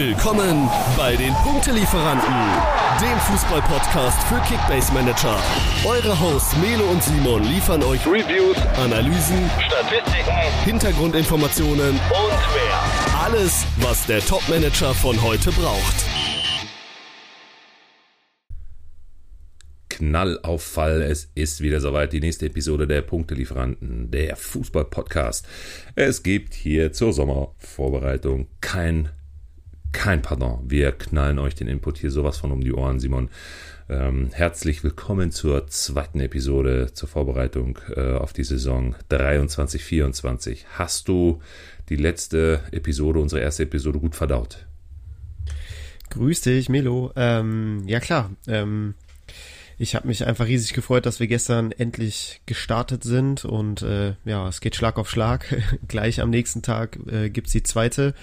Willkommen bei den Punktelieferanten, dem Fußball-Podcast für Kickbase Manager. Eure Hosts Melo und Simon liefern euch Reviews, Analysen, Statistiken, Hintergrundinformationen und mehr. Alles, was der Top-Manager von heute braucht. Knallauffall. Es ist wieder soweit. Die nächste Episode der Punktelieferanten, der Fußball-Podcast. Es gibt hier zur Sommervorbereitung kein, kein Pardon. Wir knallen euch den Input hier sowas von um die Ohren, Simon. Ähm, herzlich willkommen zur zweiten Episode zur Vorbereitung äh, auf die Saison 23-24. Hast du die letzte Episode, unsere erste Episode gut verdaut? Grüß dich, Melo. Ähm, ja klar, ähm, ich habe mich einfach riesig gefreut, dass wir gestern endlich gestartet sind und äh, ja, es geht Schlag auf Schlag. Gleich am nächsten Tag äh, gibt's die zweite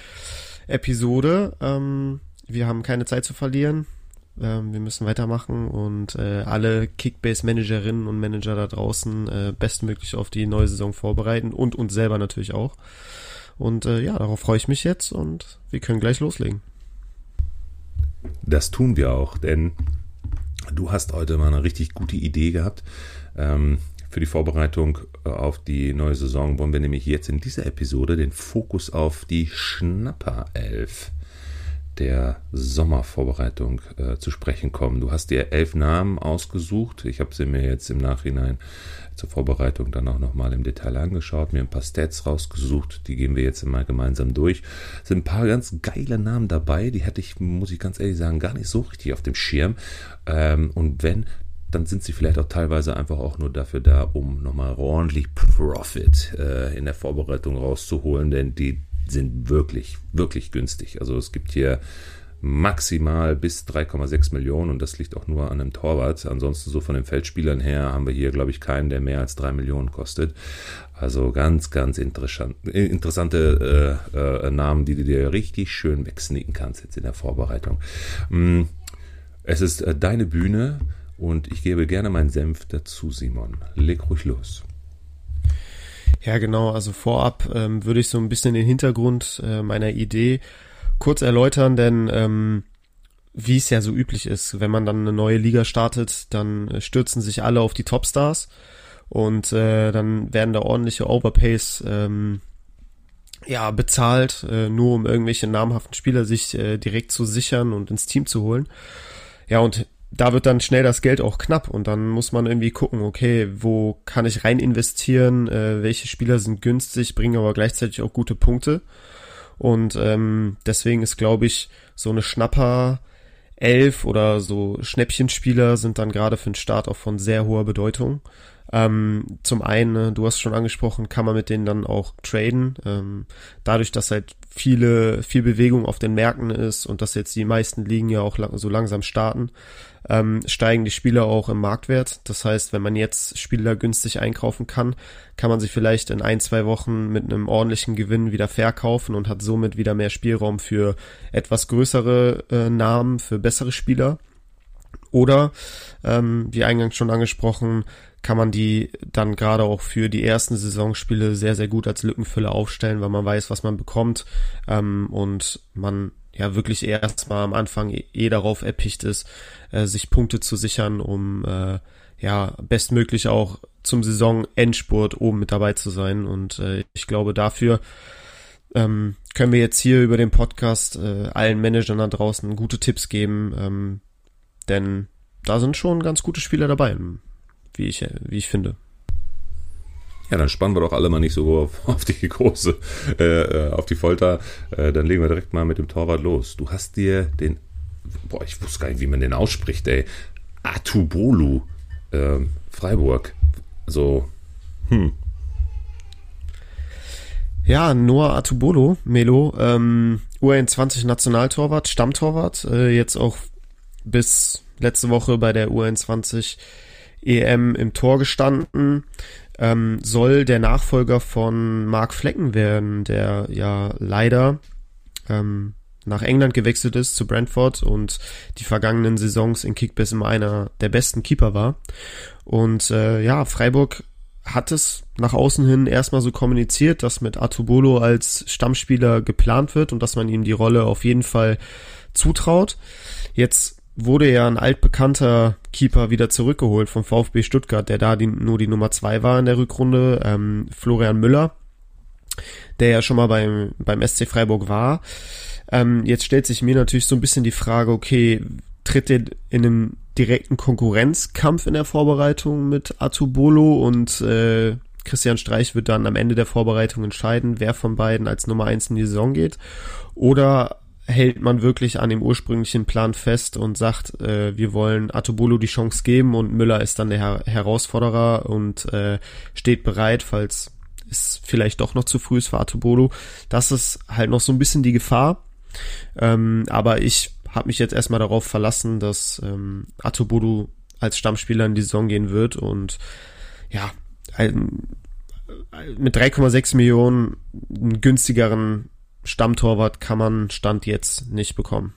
Episode. Ähm, wir haben keine Zeit zu verlieren. Ähm, wir müssen weitermachen und äh, alle Kickbase-Managerinnen und Manager da draußen äh, bestmöglich auf die neue Saison vorbereiten und uns selber natürlich auch. Und äh, ja, darauf freue ich mich jetzt und wir können gleich loslegen. Das tun wir auch, denn Du hast heute mal eine richtig gute Idee gehabt. Ähm, für die Vorbereitung äh, auf die neue Saison wollen wir nämlich jetzt in dieser Episode den Fokus auf die Schnapper 11 der Sommervorbereitung äh, zu sprechen kommen. Du hast dir elf Namen ausgesucht. Ich habe sie mir jetzt im Nachhinein zur Vorbereitung dann auch nochmal im Detail angeschaut, mir ein paar Stats rausgesucht. Die gehen wir jetzt mal gemeinsam durch. Es sind ein paar ganz geile Namen dabei. Die hätte ich, muss ich ganz ehrlich sagen, gar nicht so richtig auf dem Schirm. Ähm, und wenn, dann sind sie vielleicht auch teilweise einfach auch nur dafür da, um nochmal ordentlich Profit äh, in der Vorbereitung rauszuholen, denn die sind wirklich, wirklich günstig. Also es gibt hier maximal bis 3,6 Millionen und das liegt auch nur an einem Torwart. Ansonsten so von den Feldspielern her haben wir hier, glaube ich, keinen, der mehr als 3 Millionen kostet. Also ganz, ganz interessant, interessante äh, äh, Namen, die du dir richtig schön wegsneaken kannst jetzt in der Vorbereitung. Mm, es ist äh, deine Bühne und ich gebe gerne meinen Senf dazu, Simon. Leg ruhig los. Ja, genau. Also vorab ähm, würde ich so ein bisschen den Hintergrund äh, meiner Idee kurz erläutern, denn ähm, wie es ja so üblich ist, wenn man dann eine neue Liga startet, dann äh, stürzen sich alle auf die Topstars und äh, dann werden da ordentliche Overpays ähm, ja bezahlt, äh, nur um irgendwelche namhaften Spieler sich äh, direkt zu sichern und ins Team zu holen. Ja, und da wird dann schnell das Geld auch knapp und dann muss man irgendwie gucken, okay, wo kann ich rein investieren, äh, welche Spieler sind günstig, bringen aber gleichzeitig auch gute Punkte. Und ähm, deswegen ist, glaube ich, so eine Schnapper elf oder so Schnäppchenspieler sind dann gerade für den Start auch von sehr hoher Bedeutung. Ähm, zum einen, ne, du hast schon angesprochen, kann man mit denen dann auch traden. Ähm, dadurch, dass halt viele, viel Bewegung auf den Märkten ist und dass jetzt die meisten Ligen ja auch lang, so langsam starten, ähm, steigen die Spieler auch im Marktwert. Das heißt, wenn man jetzt Spieler günstig einkaufen kann, kann man sie vielleicht in ein, zwei Wochen mit einem ordentlichen Gewinn wieder verkaufen und hat somit wieder mehr Spielraum für etwas größere äh, Namen, für bessere Spieler. Oder, ähm, wie eingangs schon angesprochen, kann man die dann gerade auch für die ersten Saisonspiele sehr, sehr gut als Lückenfüller aufstellen, weil man weiß, was man bekommt ähm, und man ja wirklich erstmal am Anfang eh, eh darauf erpicht ist, äh, sich Punkte zu sichern, um äh, ja bestmöglich auch zum Saisonendspurt oben mit dabei zu sein. Und äh, ich glaube, dafür ähm, können wir jetzt hier über den Podcast äh, allen Managern da draußen gute Tipps geben, ähm, denn da sind schon ganz gute Spieler dabei, wie ich, wie ich finde. Ja, dann spannen wir doch alle mal nicht so auf, auf die große, äh, auf die Folter. Äh, dann legen wir direkt mal mit dem Torwart los. Du hast dir den, boah, ich wusste gar nicht, wie man den ausspricht, ey. Atubolu, äh, Freiburg. So, hm. Ja, Noah Atubolo, Melo, ähm, U21 Nationaltorwart, Stammtorwart, äh, jetzt auch bis letzte Woche bei der U21 EM im Tor gestanden ähm, soll der Nachfolger von Mark Flecken werden, der ja leider ähm, nach England gewechselt ist zu Brentford und die vergangenen Saisons in Kickbass immer einer der besten Keeper war. Und äh, ja, Freiburg hat es nach außen hin erstmal so kommuniziert, dass mit Atubolo als Stammspieler geplant wird und dass man ihm die Rolle auf jeden Fall zutraut. Jetzt wurde ja ein altbekannter Keeper wieder zurückgeholt vom VfB Stuttgart, der da die, nur die Nummer zwei war in der Rückrunde, ähm, Florian Müller, der ja schon mal beim, beim SC Freiburg war. Ähm, jetzt stellt sich mir natürlich so ein bisschen die Frage, okay, tritt er in einen direkten Konkurrenzkampf in der Vorbereitung mit Atubolo und äh, Christian Streich wird dann am Ende der Vorbereitung entscheiden, wer von beiden als Nummer eins in die Saison geht. Oder hält man wirklich an dem ursprünglichen Plan fest und sagt, äh, wir wollen Atubolo die Chance geben und Müller ist dann der Her Herausforderer und äh, steht bereit, falls es vielleicht doch noch zu früh ist für Atubolo. Das ist halt noch so ein bisschen die Gefahr. Ähm, aber ich habe mich jetzt erstmal darauf verlassen, dass ähm, Atobodu als Stammspieler in die Saison gehen wird und ja, ein, mit 3,6 Millionen einen günstigeren Stammtorwart kann man Stand jetzt nicht bekommen.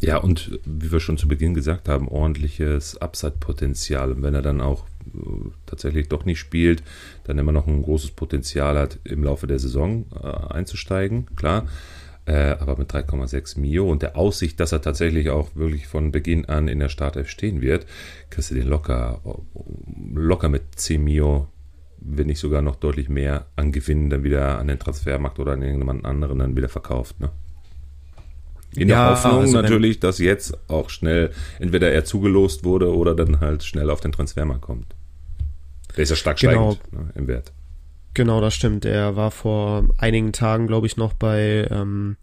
Ja, und wie wir schon zu Beginn gesagt haben, ordentliches Upside-Potenzial. Und wenn er dann auch äh, tatsächlich doch nicht spielt, dann immer noch ein großes Potenzial hat, im Laufe der Saison äh, einzusteigen, klar äh, aber mit 3,6 Mio und der Aussicht, dass er tatsächlich auch wirklich von Beginn an in der Startelf stehen wird, kriegst du den locker, locker mit 10 Mio, wenn nicht sogar noch deutlich mehr an Gewinn dann wieder an den Transfermarkt oder an irgendjemand anderen dann wieder verkauft, ne? In der ja, Hoffnung also natürlich, dass jetzt auch schnell entweder er zugelost wurde oder dann halt schnell auf den Transfermarkt kommt. Der ist ja stark genau. steigend ne, im Wert. Genau, das stimmt. Er war vor einigen Tagen, glaube ich, noch bei ähm,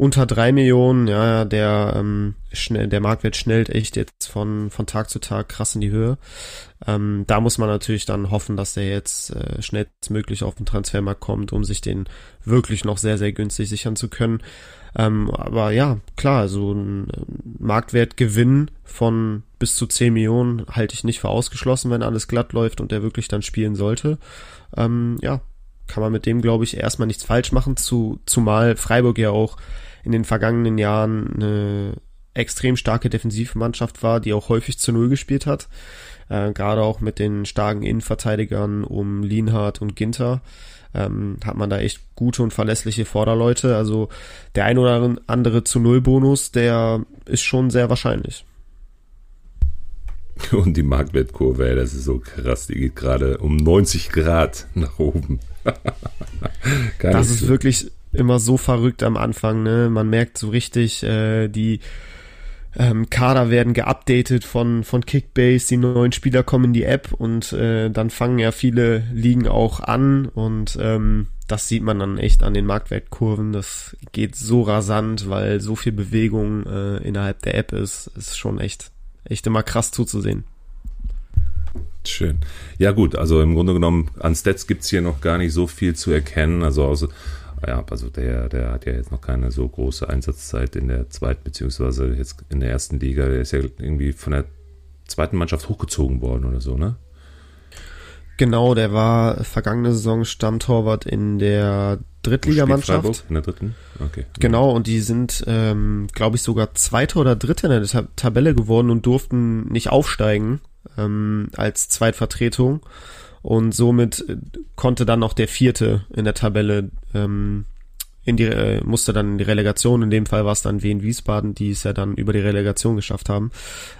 unter drei Millionen. Ja, der ähm, schnell, der Marktwert schnellt echt jetzt von von Tag zu Tag krass in die Höhe. Ähm, da muss man natürlich dann hoffen, dass der jetzt äh, schnellstmöglich auf den Transfermarkt kommt, um sich den wirklich noch sehr sehr günstig sichern zu können. Ähm, aber ja, klar, so ein Marktwertgewinn von bis zu 10 Millionen halte ich nicht für ausgeschlossen, wenn alles glatt läuft und der wirklich dann spielen sollte. Ähm, ja, kann man mit dem, glaube ich, erstmal nichts falsch machen, zu, zumal Freiburg ja auch in den vergangenen Jahren eine extrem starke Defensivmannschaft war, die auch häufig zu Null gespielt hat. Äh, Gerade auch mit den starken Innenverteidigern um Lienhardt und Ginter ähm, hat man da echt gute und verlässliche Vorderleute. Also der ein oder andere zu Null Bonus, der ist schon sehr wahrscheinlich. Und die Marktwertkurve, das ist so krass, die geht gerade um 90 Grad nach oben. das ist wirklich immer so verrückt am Anfang, ne? Man merkt so richtig, äh, die ähm, Kader werden geupdatet von, von Kickbase, die neuen Spieler kommen in die App und äh, dann fangen ja viele Ligen auch an und ähm, das sieht man dann echt an den Marktwertkurven. Das geht so rasant, weil so viel Bewegung äh, innerhalb der App ist. Ist schon echt, echt immer krass zuzusehen. Schön. Ja gut, also im Grunde genommen an Stats gibt's hier noch gar nicht so viel zu erkennen. Also, also ja, also der, der hat ja jetzt noch keine so große Einsatzzeit in der zweiten, beziehungsweise jetzt in der ersten Liga. Der ist ja irgendwie von der zweiten Mannschaft hochgezogen worden oder so, ne? Genau, der war vergangene Saison Stammtorwart in der Drittligamannschaft. In der dritten? Okay. Genau, und die sind, ähm, glaube ich, sogar Zweiter oder Dritter in der Tab Tabelle geworden und durften nicht aufsteigen ähm, als Zweitvertretung und somit äh, konnte dann noch der vierte in der Tabelle ähm, in die äh, musste dann in die Relegation. In dem Fall war es dann Wien Wiesbaden, die es ja dann über die Relegation geschafft haben.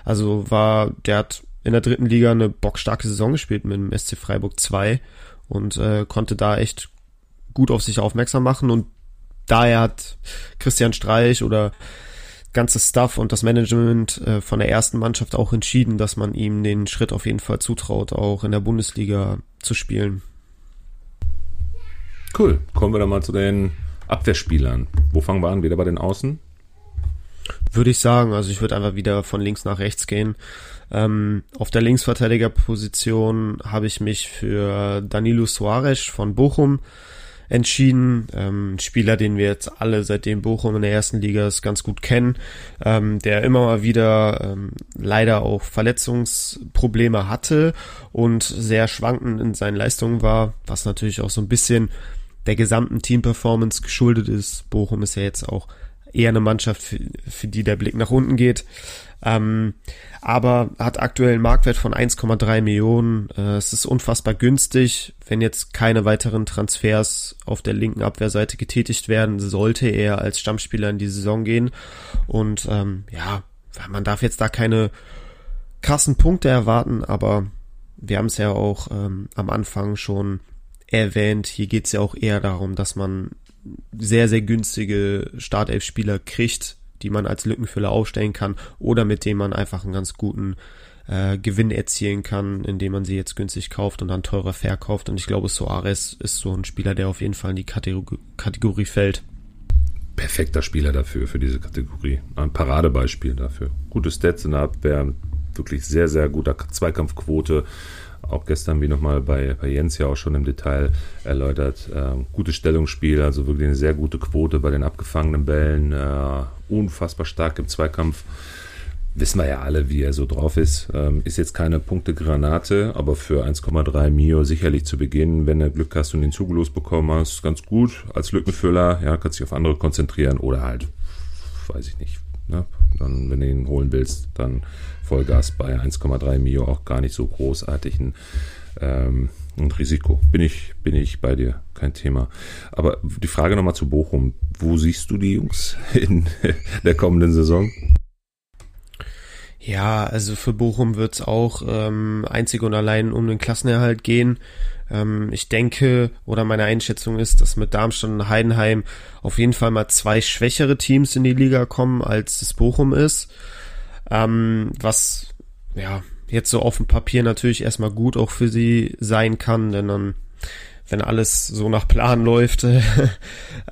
Also war der hat in der dritten Liga eine bockstarke Saison gespielt mit dem SC Freiburg 2 und äh, konnte da echt gut auf sich aufmerksam machen und daher hat Christian Streich oder ganze Staff und das Management äh, von der ersten Mannschaft auch entschieden, dass man ihm den Schritt auf jeden Fall zutraut, auch in der Bundesliga zu spielen. Cool. Kommen wir dann mal zu den Abwehrspielern. Wo fangen wir an? Wieder bei den Außen? Würde ich sagen. Also ich würde einfach wieder von links nach rechts gehen. Ähm, auf der Linksverteidigerposition habe ich mich für Danilo Suarez von Bochum entschieden. Ähm, Spieler, den wir jetzt alle seitdem Bochum in der ersten Liga ist, ganz gut kennen, ähm, der immer mal wieder ähm, leider auch Verletzungsprobleme hatte und sehr schwankend in seinen Leistungen war, was natürlich auch so ein bisschen der gesamten Teamperformance geschuldet ist. Bochum ist ja jetzt auch eher eine Mannschaft, für, für die der Blick nach unten geht. Ähm, aber hat aktuell einen Marktwert von 1,3 Millionen. Äh, es ist unfassbar günstig. Wenn jetzt keine weiteren Transfers auf der linken Abwehrseite getätigt werden, sollte er als Stammspieler in die Saison gehen. Und ähm, ja, man darf jetzt da keine krassen Punkte erwarten, aber wir haben es ja auch ähm, am Anfang schon erwähnt. Hier geht es ja auch eher darum, dass man sehr, sehr günstige Startelf-Spieler kriegt, die man als Lückenfüller aufstellen kann oder mit denen man einfach einen ganz guten äh, Gewinn erzielen kann, indem man sie jetzt günstig kauft und dann teurer verkauft. Und ich glaube, Soares ist so ein Spieler, der auf jeden Fall in die Kategorie, Kategorie fällt. Perfekter Spieler dafür, für diese Kategorie. Ein Paradebeispiel dafür. Gute Stats in der Abwehr, wirklich sehr, sehr guter Zweikampfquote auch gestern wie nochmal bei, bei Jens ja auch schon im Detail erläutert. Ähm, gutes Stellungsspiel, also wirklich eine sehr gute Quote bei den abgefangenen Bällen. Äh, unfassbar stark im Zweikampf. Wissen wir ja alle, wie er so drauf ist. Ähm, ist jetzt keine Punktegranate, aber für 1,3 Mio sicherlich zu Beginn, wenn du Glück hast und den Zug losbekommen hast, ganz gut als Lückenfüller. Ja, kannst dich auf andere konzentrieren oder halt, weiß ich nicht, Ne? Dann, wenn du ihn holen willst, dann Vollgas bei 1,3 Mio auch gar nicht so großartig ein, ähm, ein Risiko. Bin ich, bin ich bei dir, kein Thema. Aber die Frage nochmal zu Bochum. Wo siehst du die Jungs in der kommenden Saison? Ja, also für Bochum wird es auch ähm, einzig und allein um den Klassenerhalt gehen. Ähm, ich denke, oder meine Einschätzung ist, dass mit Darmstadt und Heidenheim auf jeden Fall mal zwei schwächere Teams in die Liga kommen, als es Bochum ist. Ähm, was, ja, jetzt so auf dem Papier natürlich erstmal gut auch für sie sein kann, denn dann, wenn alles so nach Plan läuft, äh,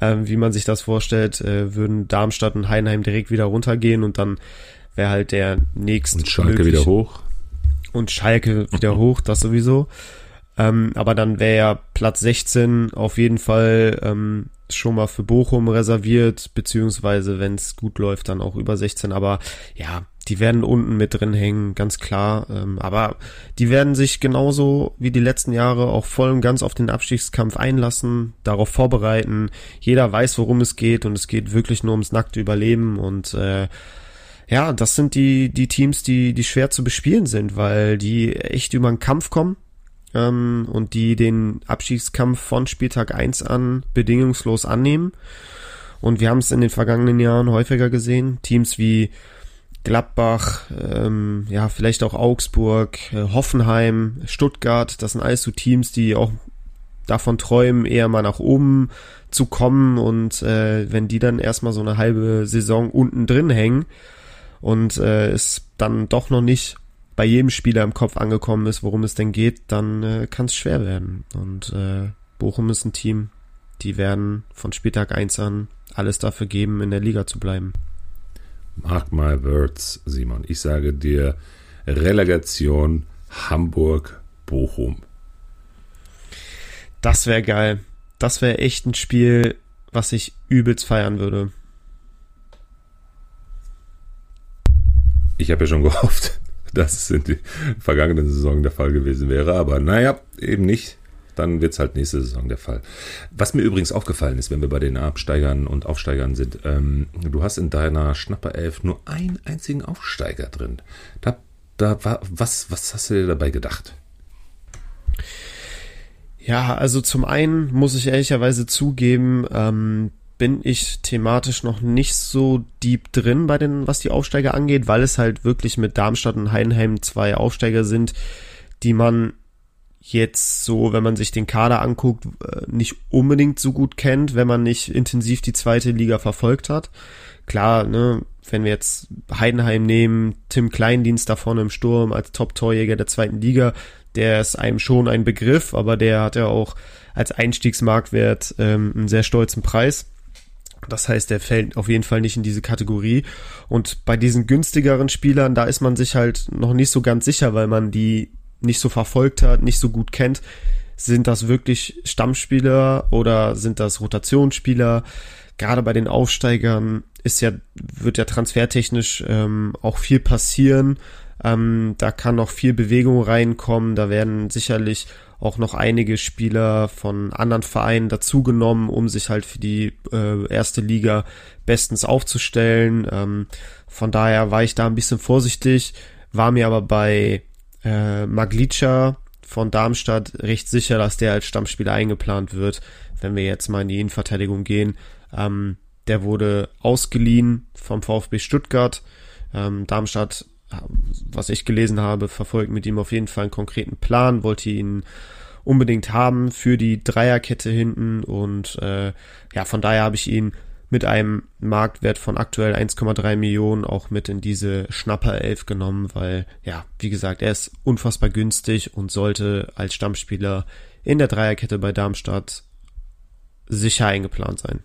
wie man sich das vorstellt, äh, würden Darmstadt und Heidenheim direkt wieder runtergehen und dann wäre halt der nächste. Und Schalke wieder hoch. Und Schalke wieder hoch, das sowieso. Ähm, aber dann wäre ja Platz 16 auf jeden Fall ähm, schon mal für Bochum reserviert, beziehungsweise wenn es gut läuft, dann auch über 16. Aber ja, die werden unten mit drin hängen, ganz klar. Ähm, aber die werden sich genauso wie die letzten Jahre auch voll und ganz auf den Abstiegskampf einlassen, darauf vorbereiten. Jeder weiß, worum es geht und es geht wirklich nur ums nackte Überleben und äh, ja, das sind die, die Teams, die, die schwer zu bespielen sind, weil die echt über den Kampf kommen ähm, und die den Abstiegskampf von Spieltag 1 an bedingungslos annehmen. Und wir haben es in den vergangenen Jahren häufiger gesehen. Teams wie Gladbach, ähm, ja, vielleicht auch Augsburg, äh, Hoffenheim, Stuttgart, das sind alles so Teams, die auch davon träumen, eher mal nach oben zu kommen und äh, wenn die dann erstmal so eine halbe Saison unten drin hängen und äh, es dann doch noch nicht bei jedem Spieler im Kopf angekommen ist, worum es denn geht, dann äh, kann es schwer werden. Und äh, Bochum ist ein Team, die werden von Spieltag 1 an alles dafür geben, in der Liga zu bleiben. Mark my words, Simon. Ich sage dir Relegation Hamburg-Bochum. Das wäre geil. Das wäre echt ein Spiel, was ich übelst feiern würde. Ich habe ja schon gehofft, dass es in der vergangenen Saison der Fall gewesen wäre. Aber naja, eben nicht. Dann wird es halt nächste Saison der Fall. Was mir übrigens aufgefallen ist, wenn wir bei den Absteigern und Aufsteigern sind, ähm, du hast in deiner Schnapper 11 nur einen einzigen Aufsteiger drin. Da, da war, was, was hast du dir dabei gedacht? Ja, also zum einen muss ich ehrlicherweise zugeben, ähm, bin ich thematisch noch nicht so deep drin bei den, was die Aufsteiger angeht, weil es halt wirklich mit Darmstadt und Heidenheim zwei Aufsteiger sind, die man jetzt so, wenn man sich den Kader anguckt, äh, nicht unbedingt so gut kennt, wenn man nicht intensiv die zweite Liga verfolgt hat. Klar, ne, wenn wir jetzt Heidenheim nehmen, Tim Kleindienst da vorne im Sturm als Top-Torjäger der zweiten Liga, der ist einem schon ein Begriff, aber der hat ja auch als Einstiegsmarktwert ähm, einen sehr stolzen Preis. Das heißt, er fällt auf jeden Fall nicht in diese Kategorie. Und bei diesen günstigeren Spielern, da ist man sich halt noch nicht so ganz sicher, weil man die nicht so verfolgt hat, nicht so gut kennt. Sind das wirklich Stammspieler oder sind das Rotationsspieler? Gerade bei den Aufsteigern ist ja, wird ja transfertechnisch ähm, auch viel passieren. Ähm, da kann noch viel Bewegung reinkommen. Da werden sicherlich auch noch einige Spieler von anderen Vereinen dazugenommen, um sich halt für die äh, erste Liga bestens aufzustellen. Ähm, von daher war ich da ein bisschen vorsichtig, war mir aber bei äh, Maglica von Darmstadt recht sicher, dass der als Stammspieler eingeplant wird, wenn wir jetzt mal in die Innenverteidigung gehen. Ähm, der wurde ausgeliehen vom VfB Stuttgart. Ähm, Darmstadt, was ich gelesen habe, verfolgt mit ihm auf jeden Fall einen konkreten Plan, wollte ihn unbedingt haben für die Dreierkette hinten und äh, ja, von daher habe ich ihn mit einem Marktwert von aktuell 1,3 Millionen auch mit in diese Schnapper 11 genommen, weil, ja, wie gesagt, er ist unfassbar günstig und sollte als Stammspieler in der Dreierkette bei Darmstadt sicher eingeplant sein.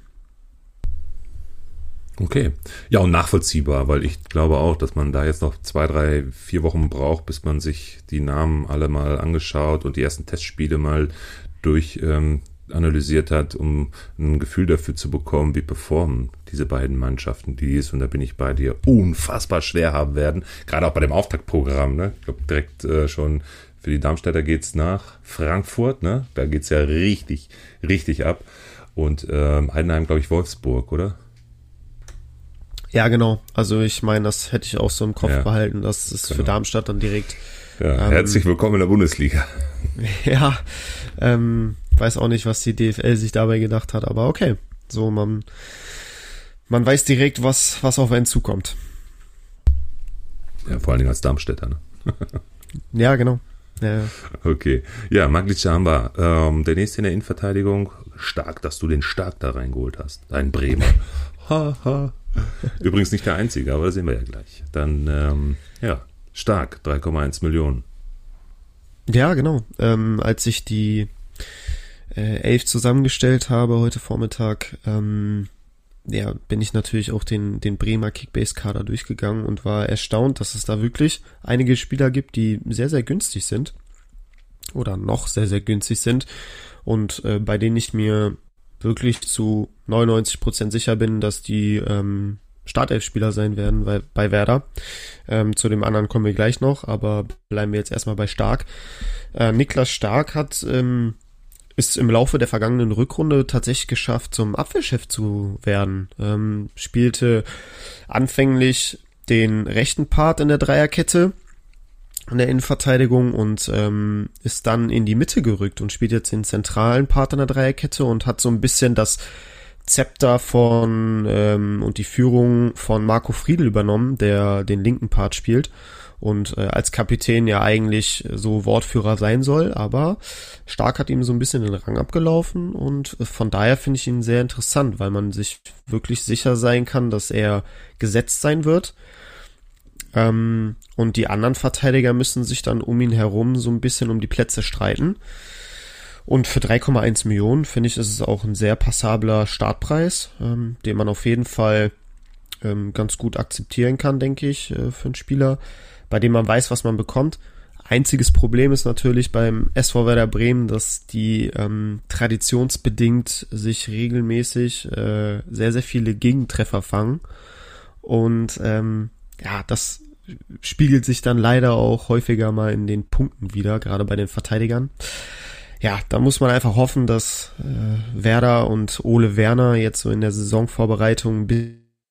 Okay. Ja, und nachvollziehbar, weil ich glaube auch, dass man da jetzt noch zwei, drei, vier Wochen braucht, bis man sich die Namen alle mal angeschaut und die ersten Testspiele mal durch ähm, analysiert hat, um ein Gefühl dafür zu bekommen, wie performen diese beiden Mannschaften, die es, und da bin ich bei dir, unfassbar schwer haben werden. Gerade auch bei dem Auftaktprogramm, ne? Ich glaube, direkt äh, schon für die Darmstädter geht's nach Frankfurt, ne? Da geht's ja richtig, richtig ab. Und ähm, Heidenheim, glaube ich, Wolfsburg, oder? Ja, genau. Also ich meine, das hätte ich auch so im Kopf ja, behalten, dass es genau. für Darmstadt dann direkt. Ja, ähm, herzlich willkommen in der Bundesliga. Ja, ähm, weiß auch nicht, was die DFL sich dabei gedacht hat, aber okay. So, man, man weiß direkt, was, was auf einen zukommt. Ja, vor allen Dingen als Darmstädter, ne? ja, genau. Ja. Okay. Ja, Maglic haben wir. Ähm, der nächste in der Innenverteidigung. Stark, dass du den Stark da reingeholt hast. Ein Bremer. ha, ha. Übrigens nicht der einzige, aber das sehen wir ja gleich. Dann, ähm, ja, Stark, 3,1 Millionen. Ja, genau. Ähm, als ich die äh, elf zusammengestellt habe heute Vormittag, ähm, ja, bin ich natürlich auch den, den Bremer Kickbase-Kader durchgegangen und war erstaunt, dass es da wirklich einige Spieler gibt, die sehr, sehr günstig sind. Oder noch sehr, sehr günstig sind. Und äh, bei denen ich mir wirklich zu 99 Prozent sicher bin, dass die ähm, Startelf-Spieler sein werden bei, bei Werder. Ähm, zu dem anderen kommen wir gleich noch, aber bleiben wir jetzt erstmal bei Stark. Äh, Niklas Stark hat ähm, ist im Laufe der vergangenen Rückrunde tatsächlich geschafft, zum Abwehrchef zu werden. Ähm, spielte anfänglich den rechten Part in der Dreierkette in der Innenverteidigung und ähm, ist dann in die Mitte gerückt und spielt jetzt den zentralen Part in der Dreierkette und hat so ein bisschen das Zepter von ähm, und die Führung von Marco Friedl übernommen, der den linken Part spielt und äh, als Kapitän ja eigentlich so Wortführer sein soll, aber Stark hat ihm so ein bisschen den Rang abgelaufen und äh, von daher finde ich ihn sehr interessant, weil man sich wirklich sicher sein kann, dass er gesetzt sein wird. Ähm, und die anderen Verteidiger müssen sich dann um ihn herum so ein bisschen um die Plätze streiten. Und für 3,1 Millionen finde ich, ist es auch ein sehr passabler Startpreis, ähm, den man auf jeden Fall ähm, ganz gut akzeptieren kann, denke ich, äh, für einen Spieler, bei dem man weiß, was man bekommt. Einziges Problem ist natürlich beim SV Werder Bremen, dass die ähm, traditionsbedingt sich regelmäßig äh, sehr, sehr viele Gegentreffer fangen. Und ähm, ja, das spiegelt sich dann leider auch häufiger mal in den Punkten wieder, gerade bei den Verteidigern ja, da muss man einfach hoffen, dass äh, Werder und Ole Werner jetzt so in der Saisonvorbereitung ein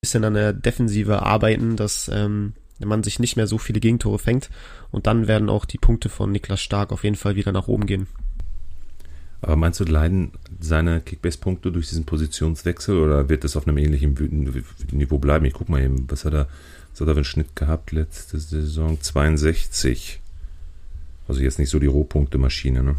bisschen an der Defensive arbeiten, dass ähm, man sich nicht mehr so viele Gegentore fängt und dann werden auch die Punkte von Niklas Stark auf jeden Fall wieder nach oben gehen. Aber meinst du, leiden seine Kickbase-Punkte durch diesen Positionswechsel oder wird das auf einem ähnlichen Niveau bleiben? Ich guck mal eben, was er, was hat er für einen Schnitt gehabt letzte Saison? 62. Also jetzt nicht so die Rohpunkte-Maschine, ne?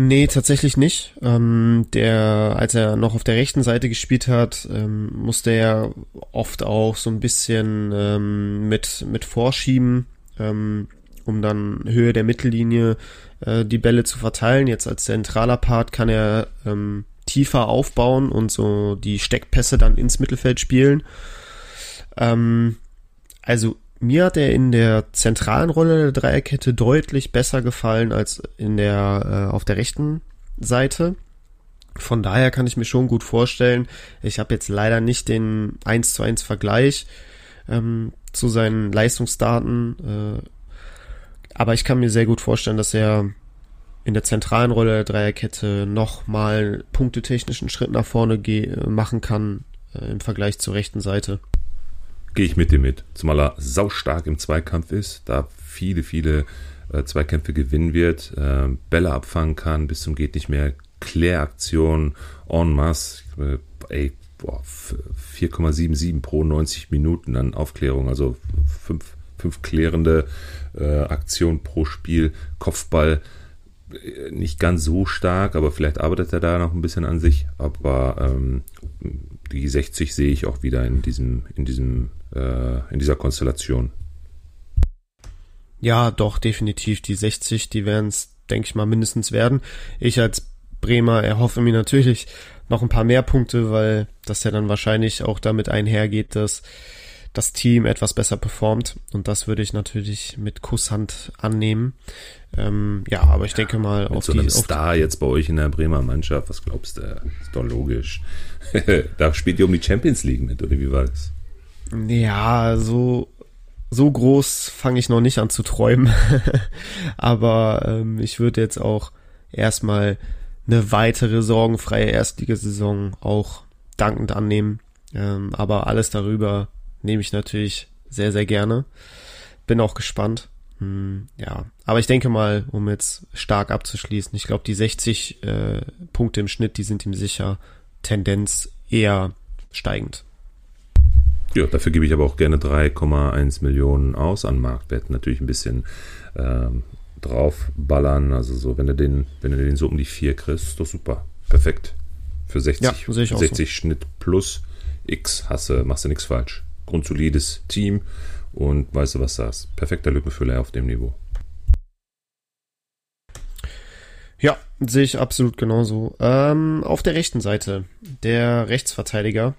Nee, tatsächlich nicht. Ähm, der, als er noch auf der rechten Seite gespielt hat, ähm, musste er oft auch so ein bisschen ähm, mit, mit vorschieben, ähm, um dann Höhe der Mittellinie äh, die Bälle zu verteilen. Jetzt als zentraler Part kann er ähm, tiefer aufbauen und so die Steckpässe dann ins Mittelfeld spielen. Ähm, also mir hat er in der zentralen Rolle der Dreierkette deutlich besser gefallen als in der äh, auf der rechten Seite. Von daher kann ich mir schon gut vorstellen. Ich habe jetzt leider nicht den 1 zu 1 Vergleich ähm, zu seinen Leistungsdaten. Äh, aber ich kann mir sehr gut vorstellen, dass er in der zentralen Rolle der Dreierkette nochmal punktetechnischen Schritt nach vorne machen kann äh, im Vergleich zur rechten Seite. Gehe ich mit dir mit. Zumal er saustark im Zweikampf ist, da viele, viele äh, Zweikämpfe gewinnen wird, äh, Bälle abfangen kann, bis zum geht nicht mehr, Kläraktion en masse, äh, ey, 4,77 pro 90 Minuten an Aufklärung, also fünf, fünf klärende äh, Aktionen pro Spiel, Kopfball nicht ganz so stark, aber vielleicht arbeitet er da noch ein bisschen an sich, aber ähm, die 60 sehe ich auch wieder in diesem, in diesem, äh, in dieser Konstellation. Ja, doch, definitiv. Die 60, die werden es, denke ich mal, mindestens werden. Ich als Bremer erhoffe mir natürlich noch ein paar mehr Punkte, weil das ja dann wahrscheinlich auch damit einhergeht, dass das Team etwas besser performt. Und das würde ich natürlich mit Kusshand annehmen. Ähm, ja, aber ich denke mal mit auf so die, einem Star jetzt bei euch in der Bremer Mannschaft, was glaubst du? Ist doch logisch. da spielt ihr um die Champions League mit, oder wie war das? Ja, so so groß fange ich noch nicht an zu träumen. aber ähm, ich würde jetzt auch erstmal eine weitere sorgenfreie Erstligasaison auch dankend annehmen. Ähm, aber alles darüber nehme ich natürlich sehr, sehr gerne. Bin auch gespannt. Hm, ja, aber ich denke mal, um jetzt stark abzuschließen, ich glaube, die 60 äh, Punkte im Schnitt, die sind ihm sicher Tendenz eher steigend. Ja, dafür gebe ich aber auch gerne 3,1 Millionen aus an Marktwert. Natürlich ein bisschen ähm, draufballern. Also so, wenn du den, wenn du den so um die 4 kriegst, ist doch super. Perfekt. Für 60, ja, 60 so. Schnitt plus X hast du, machst du nichts falsch. Grundsolides Team und weißt du, was du hast. Perfekter Lückenfüller auf dem Niveau. Ja, sehe ich absolut genauso. Ähm, auf der rechten Seite, der Rechtsverteidiger.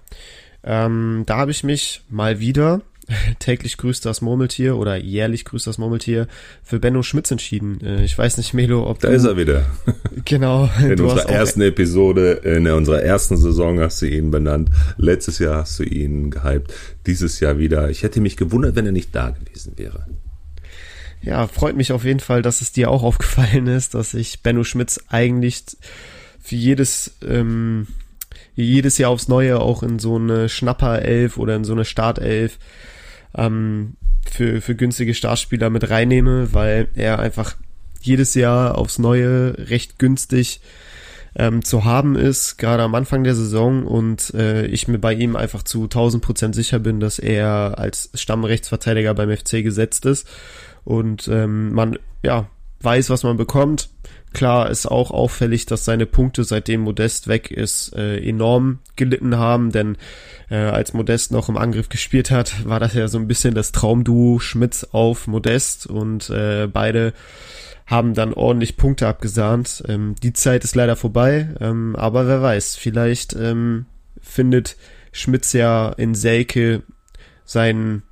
Ähm, da habe ich mich mal wieder täglich grüßt das Murmeltier oder jährlich grüßt das Murmeltier für Benno Schmitz entschieden. Äh, ich weiß nicht, Melo, ob Da du, ist er wieder. Genau. In unserer ersten Episode, in unserer ersten Saison hast du ihn benannt. Letztes Jahr hast du ihn gehypt. Dieses Jahr wieder. Ich hätte mich gewundert, wenn er nicht da gewesen wäre. Ja, freut mich auf jeden Fall, dass es dir auch aufgefallen ist, dass ich Benno Schmitz eigentlich für jedes ähm, jedes Jahr aufs Neue auch in so eine Schnapper-Elf oder in so eine Startelf ähm, für, für günstige Startspieler mit reinnehme, weil er einfach jedes Jahr aufs Neue recht günstig ähm, zu haben ist, gerade am Anfang der Saison und äh, ich mir bei ihm einfach zu 1000 Prozent sicher bin, dass er als Stammrechtsverteidiger beim FC gesetzt ist und ähm, man ja weiß, was man bekommt. Klar ist auch auffällig, dass seine Punkte, seitdem Modest weg ist, äh, enorm gelitten haben, denn äh, als Modest noch im Angriff gespielt hat, war das ja so ein bisschen das Traumduo Schmitz auf Modest und äh, beide haben dann ordentlich Punkte abgesahnt. Ähm, die Zeit ist leider vorbei, ähm, aber wer weiß, vielleicht ähm, findet Schmitz ja in Selke seinen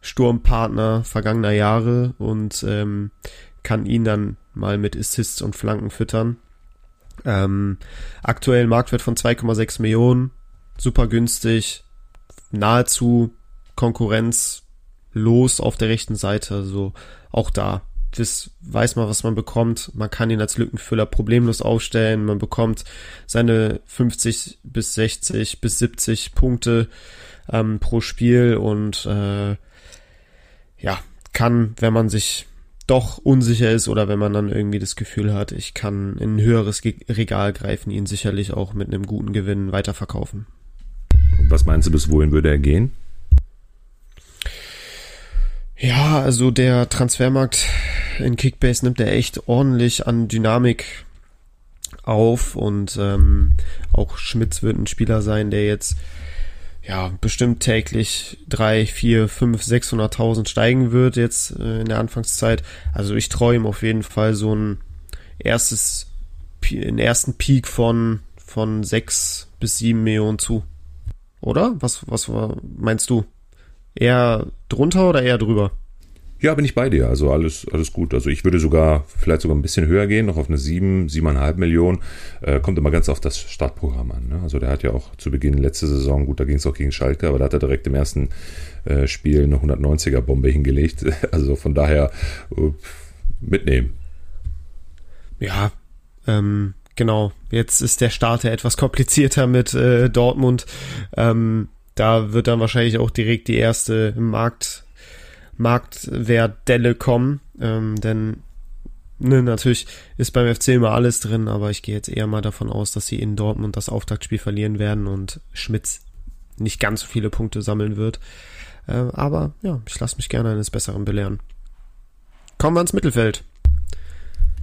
Sturmpartner vergangener Jahre und ähm, kann ihn dann mal mit Assists und Flanken füttern. Ähm, aktuell Marktwert von 2,6 Millionen, super günstig, nahezu Konkurrenz los auf der rechten Seite, also auch da das weiß man, was man bekommt. Man kann ihn als Lückenfüller problemlos aufstellen. Man bekommt seine 50 bis 60 bis 70 Punkte ähm, pro Spiel und äh, ja, kann, wenn man sich doch unsicher ist oder wenn man dann irgendwie das Gefühl hat, ich kann in ein höheres Regal greifen, ihn sicherlich auch mit einem guten Gewinn weiterverkaufen. Was meinst du, bis wohin würde er gehen? Ja, also der Transfermarkt in Kickbase nimmt er echt ordentlich an Dynamik auf und ähm, auch Schmitz wird ein Spieler sein, der jetzt ja, bestimmt täglich drei, vier, fünf, sechshunderttausend steigen wird jetzt äh, in der Anfangszeit. Also ich ihm auf jeden Fall so ein erstes, einen ersten Peak von, von sechs bis sieben Millionen zu. Oder? Was, was meinst du? Eher drunter oder eher drüber? Ja, bin ich bei dir. Also alles, alles gut. Also ich würde sogar vielleicht sogar ein bisschen höher gehen, noch auf eine 7, 7,5 Millionen. Äh, kommt immer ganz auf das Startprogramm an. Ne? Also der hat ja auch zu Beginn letzte Saison, gut, da ging es auch gegen Schalke, aber da hat er direkt im ersten äh, Spiel eine 190er Bombe hingelegt. Also von daher, äh, mitnehmen. Ja, ähm, genau. Jetzt ist der Start ja etwas komplizierter mit äh, Dortmund. Ähm, da wird dann wahrscheinlich auch direkt die erste Markt, Marktwertdelle kommen. Ähm, denn ne, natürlich ist beim FC immer alles drin, aber ich gehe jetzt eher mal davon aus, dass sie in Dortmund das Auftaktspiel verlieren werden und Schmitz nicht ganz so viele Punkte sammeln wird. Äh, aber ja, ich lasse mich gerne eines Besseren belehren. Kommen wir ins Mittelfeld.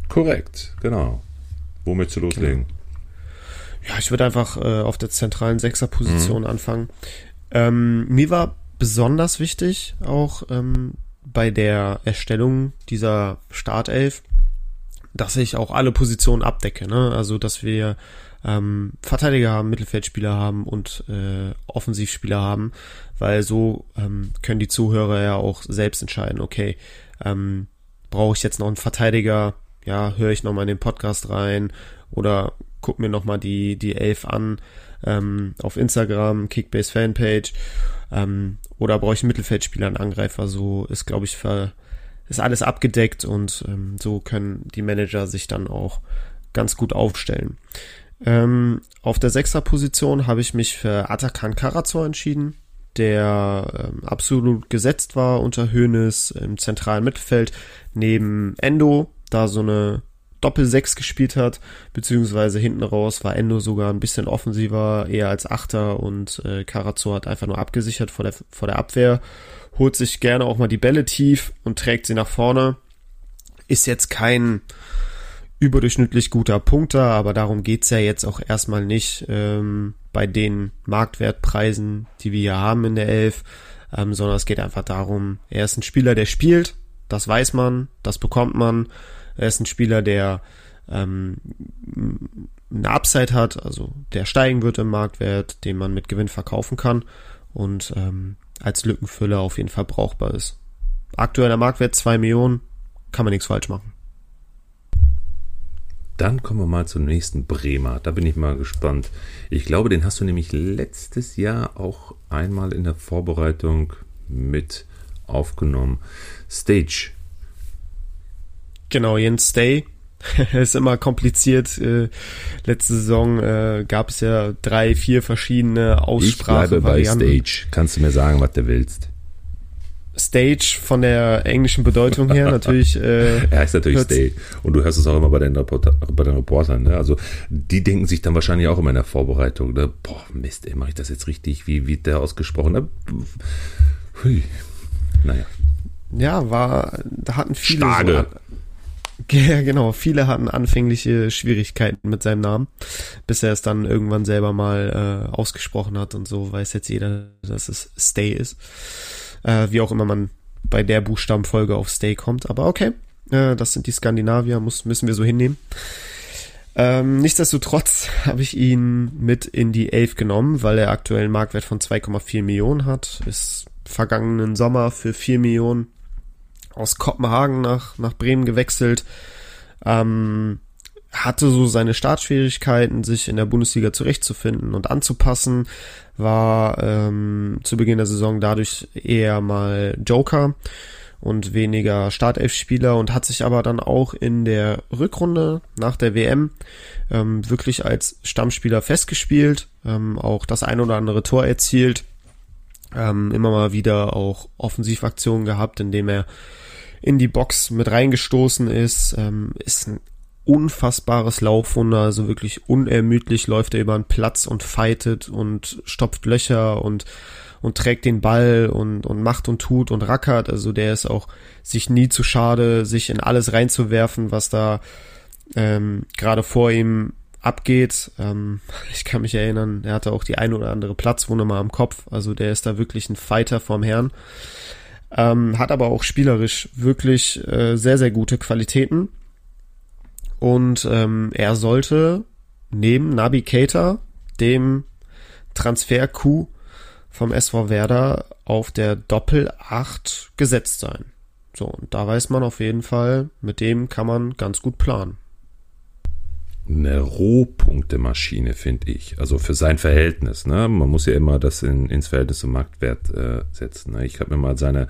Korrekt, genau. Womit zu loslegen? Genau. Ja, ich würde einfach äh, auf der zentralen Sechserposition mhm. anfangen. Ähm, mir war besonders wichtig, auch ähm, bei der Erstellung dieser Startelf, dass ich auch alle Positionen abdecke. Ne? Also, dass wir ähm, Verteidiger haben, Mittelfeldspieler haben und äh, Offensivspieler haben, weil so ähm, können die Zuhörer ja auch selbst entscheiden, okay, ähm, brauche ich jetzt noch einen Verteidiger, ja, höre ich nochmal in den Podcast rein oder guck mir nochmal die, die Elf an ähm, auf Instagram, Kickbase Fanpage ähm, oder brauche ich einen Mittelfeldspieler, einen Angreifer, so ist, glaube ich, ist alles abgedeckt und ähm, so können die Manager sich dann auch ganz gut aufstellen. Ähm, auf der Sechserposition habe ich mich für Atakan Karazor entschieden, der ähm, absolut gesetzt war unter Hönes im zentralen Mittelfeld neben Endo, da so eine Doppel-6 gespielt hat, beziehungsweise hinten raus war Endo sogar ein bisschen offensiver, eher als Achter und äh, Karazor hat einfach nur abgesichert vor der, vor der Abwehr, holt sich gerne auch mal die Bälle tief und trägt sie nach vorne. Ist jetzt kein überdurchschnittlich guter Punkter, aber darum geht's ja jetzt auch erstmal nicht ähm, bei den Marktwertpreisen, die wir hier haben in der Elf, ähm, sondern es geht einfach darum, er ist ein Spieler, der spielt, das weiß man, das bekommt man. Er ist ein Spieler, der ähm, eine Upside hat, also der steigen wird im Marktwert, den man mit Gewinn verkaufen kann und ähm, als Lückenfüller auf jeden Fall brauchbar ist. Aktueller Marktwert zwei Millionen, kann man nichts falsch machen. Dann kommen wir mal zum nächsten Bremer. Da bin ich mal gespannt. Ich glaube, den hast du nämlich letztes Jahr auch einmal in der Vorbereitung mit aufgenommen. Stage. Genau, Jens Stay. ist immer kompliziert. Äh, letzte Saison äh, gab es ja drei, vier verschiedene Aussprachen. Ich bleibe bei Stage. Kannst du mir sagen, was du willst? Stage von der englischen Bedeutung her natürlich. Äh, er heißt natürlich Stage. Und du hörst es auch immer bei den, Reporter, bei den Reportern. Ne? Also die denken sich dann wahrscheinlich auch immer in der Vorbereitung. Ne? Boah, Mist, ey, mache ich das jetzt richtig? Wie wird der ausgesprochen? Ne? Hui. Naja. Ja, war, da hatten viele Starke. so ja, genau. Viele hatten anfängliche Schwierigkeiten mit seinem Namen, bis er es dann irgendwann selber mal äh, ausgesprochen hat und so weiß jetzt jeder, dass es Stay ist. Äh, wie auch immer man bei der Buchstabenfolge auf Stay kommt. Aber okay, äh, das sind die Skandinavier, muss, müssen wir so hinnehmen. Ähm, nichtsdestotrotz habe ich ihn mit in die Elf genommen, weil er aktuell einen Marktwert von 2,4 Millionen hat. Ist vergangenen Sommer für 4 Millionen aus Kopenhagen nach, nach Bremen gewechselt. Ähm, hatte so seine Startschwierigkeiten, sich in der Bundesliga zurechtzufinden und anzupassen, war ähm, zu Beginn der Saison dadurch eher mal Joker und weniger Startelf-Spieler und hat sich aber dann auch in der Rückrunde nach der WM ähm, wirklich als Stammspieler festgespielt, ähm, auch das ein oder andere Tor erzielt, ähm, immer mal wieder auch Offensivaktionen gehabt, indem er in die Box mit reingestoßen ist, ähm, ist ein unfassbares Laufwunder, also wirklich unermüdlich läuft er über den Platz und fightet und stopft Löcher und und trägt den Ball und, und macht und tut und rackert. Also der ist auch sich nie zu schade, sich in alles reinzuwerfen, was da ähm, gerade vor ihm abgeht. Ähm, ich kann mich erinnern, er hatte auch die eine oder andere Platzwunde mal am Kopf. Also der ist da wirklich ein Fighter vom Herrn. Ähm, hat aber auch spielerisch wirklich äh, sehr, sehr gute Qualitäten. Und ähm, er sollte neben Nabi Keita, dem Transfer-Coup vom SV Werder, auf der Doppel 8 gesetzt sein. So, und da weiß man auf jeden Fall, mit dem kann man ganz gut planen. Eine Rohpunktemaschine, finde ich. Also für sein Verhältnis. Ne? Man muss ja immer das in, ins Verhältnis zum Marktwert äh, setzen. Ne? Ich habe mir mal seine,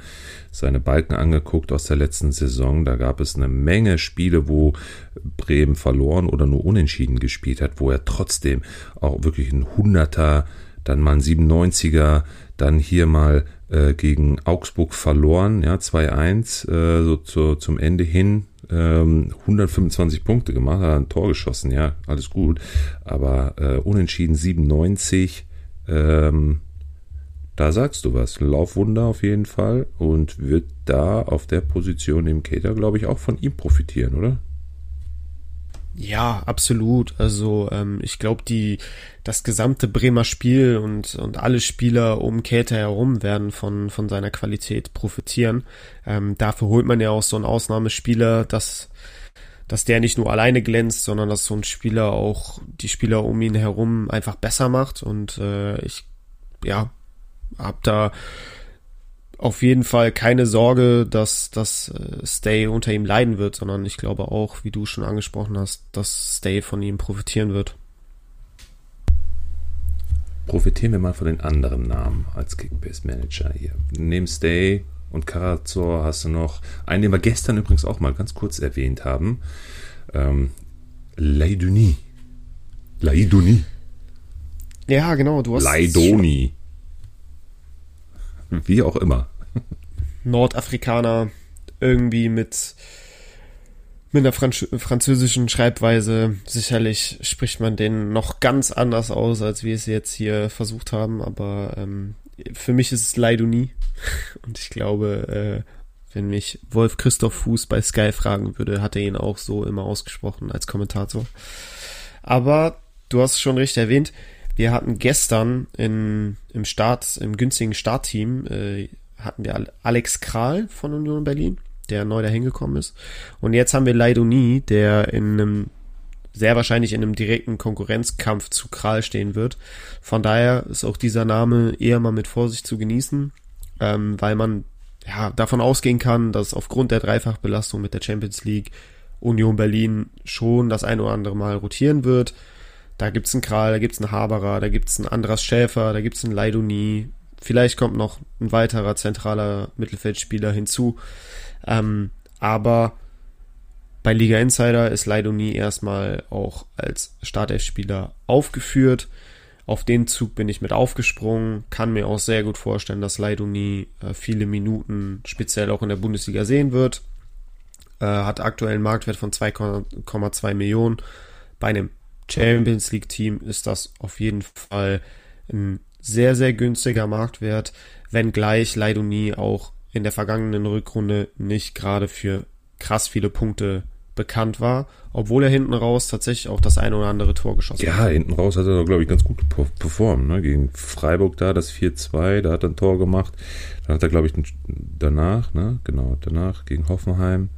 seine Balken angeguckt aus der letzten Saison. Da gab es eine Menge Spiele, wo Bremen verloren oder nur unentschieden gespielt hat, wo er trotzdem auch wirklich ein Hunderter, dann mal ein 97er, dann hier mal äh, gegen Augsburg verloren, ja, 2-1, äh, so zu, zum Ende hin ähm, 125 Punkte gemacht, hat ein Tor geschossen, ja, alles gut. Aber äh, unentschieden 97, ähm, da sagst du was. Laufwunder auf jeden Fall und wird da auf der Position im Kater, glaube ich, auch von ihm profitieren, oder? Ja, absolut. Also ähm, ich glaube, die das gesamte Bremer Spiel und und alle Spieler um Käthe herum werden von von seiner Qualität profitieren. Ähm, dafür holt man ja auch so einen Ausnahmespieler, dass dass der nicht nur alleine glänzt, sondern dass so ein Spieler auch die Spieler um ihn herum einfach besser macht. Und äh, ich ja hab da auf jeden Fall keine Sorge, dass dass äh, Stay unter ihm leiden wird, sondern ich glaube auch, wie du schon angesprochen hast, dass Stay von ihm profitieren wird. Profitieren wir mal von den anderen Namen als Kickbase Manager hier. Neben Stay und Karazor hast du noch einen, den wir gestern übrigens auch mal ganz kurz erwähnt haben. Ähm, Laiduni. Laiduni. Ja, genau, du hast Laidoni. Wie auch immer. Nordafrikaner irgendwie mit mit einer Franz französischen Schreibweise. Sicherlich spricht man den noch ganz anders aus, als wir es jetzt hier versucht haben, aber ähm, für mich ist es Leidoni. Und ich glaube, äh, wenn mich Wolf Christoph Fuß bei Sky fragen würde, hat er ihn auch so immer ausgesprochen als Kommentator. Aber du hast es schon richtig erwähnt, wir hatten gestern in, im Start, im günstigen Startteam, äh, hatten wir Alex Kral von Union Berlin, der neu dahin gekommen ist. Und jetzt haben wir Leidoni, der in einem sehr wahrscheinlich in einem direkten Konkurrenzkampf zu Kral stehen wird. Von daher ist auch dieser Name eher mal mit Vorsicht zu genießen, ähm, weil man ja davon ausgehen kann, dass aufgrund der Dreifachbelastung mit der Champions League Union Berlin schon das ein oder andere Mal rotieren wird. Da gibt's einen Kral, da gibt's einen Haberer, da gibt's einen Andras Schäfer, da gibt's einen Leidoni. Vielleicht kommt noch ein weiterer zentraler Mittelfeldspieler hinzu. Ähm, aber bei Liga Insider ist Leidoni erstmal auch als Startelf-Spieler aufgeführt. Auf den Zug bin ich mit aufgesprungen, kann mir auch sehr gut vorstellen, dass Leidoni äh, viele Minuten speziell auch in der Bundesliga sehen wird. Äh, hat aktuell einen Marktwert von 2,2 Millionen. Bei einem Champions League Team ist das auf jeden Fall ein sehr, sehr günstiger Marktwert, wenngleich Leidoni auch in der vergangenen Rückrunde nicht gerade für krass viele Punkte bekannt war, obwohl er hinten raus tatsächlich auch das eine oder andere Tor geschossen ja, hat. Ja, hinten raus hat er, glaube ich, ganz gut performt. Ne? Gegen Freiburg da, das 4-2, da hat er ein Tor gemacht. Dann hat er, glaube ich, danach, ne? genau, danach gegen Hoffenheim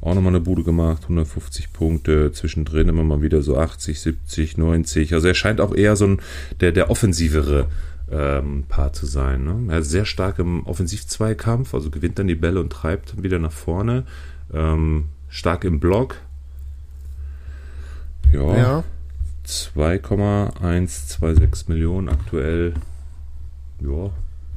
auch nochmal eine Bude gemacht, 150 Punkte, zwischendrin immer mal wieder so 80, 70, 90. Also er scheint auch eher so ein, der, der offensivere ähm, Paar zu sein. Ne? Er ist sehr stark im Offensivzweikampf, also gewinnt dann die Bälle und treibt wieder nach vorne. Ähm, stark im Block. Ja. ja. 2,126 Millionen aktuell. Ja,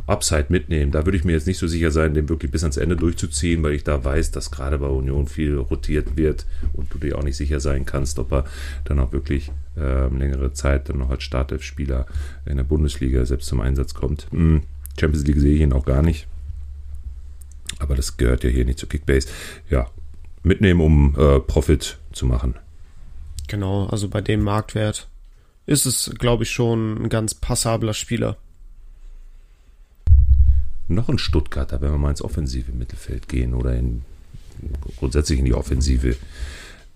Upside mitnehmen. Da würde ich mir jetzt nicht so sicher sein, den wirklich bis ans Ende durchzuziehen, weil ich da weiß, dass gerade bei Union viel rotiert wird und du dir auch nicht sicher sein kannst, ob er dann auch wirklich äh, längere Zeit dann noch als Startelf-Spieler in der Bundesliga selbst zum Einsatz kommt. Hm, Champions League sehe ich ihn auch gar nicht. Aber das gehört ja hier nicht zu Kickbase. Ja, mitnehmen, um äh, Profit zu machen. Genau, also bei dem Marktwert ist es, glaube ich, schon ein ganz passabler Spieler noch ein Stuttgarter, wenn wir mal ins offensive Mittelfeld gehen oder in, grundsätzlich in die Offensive.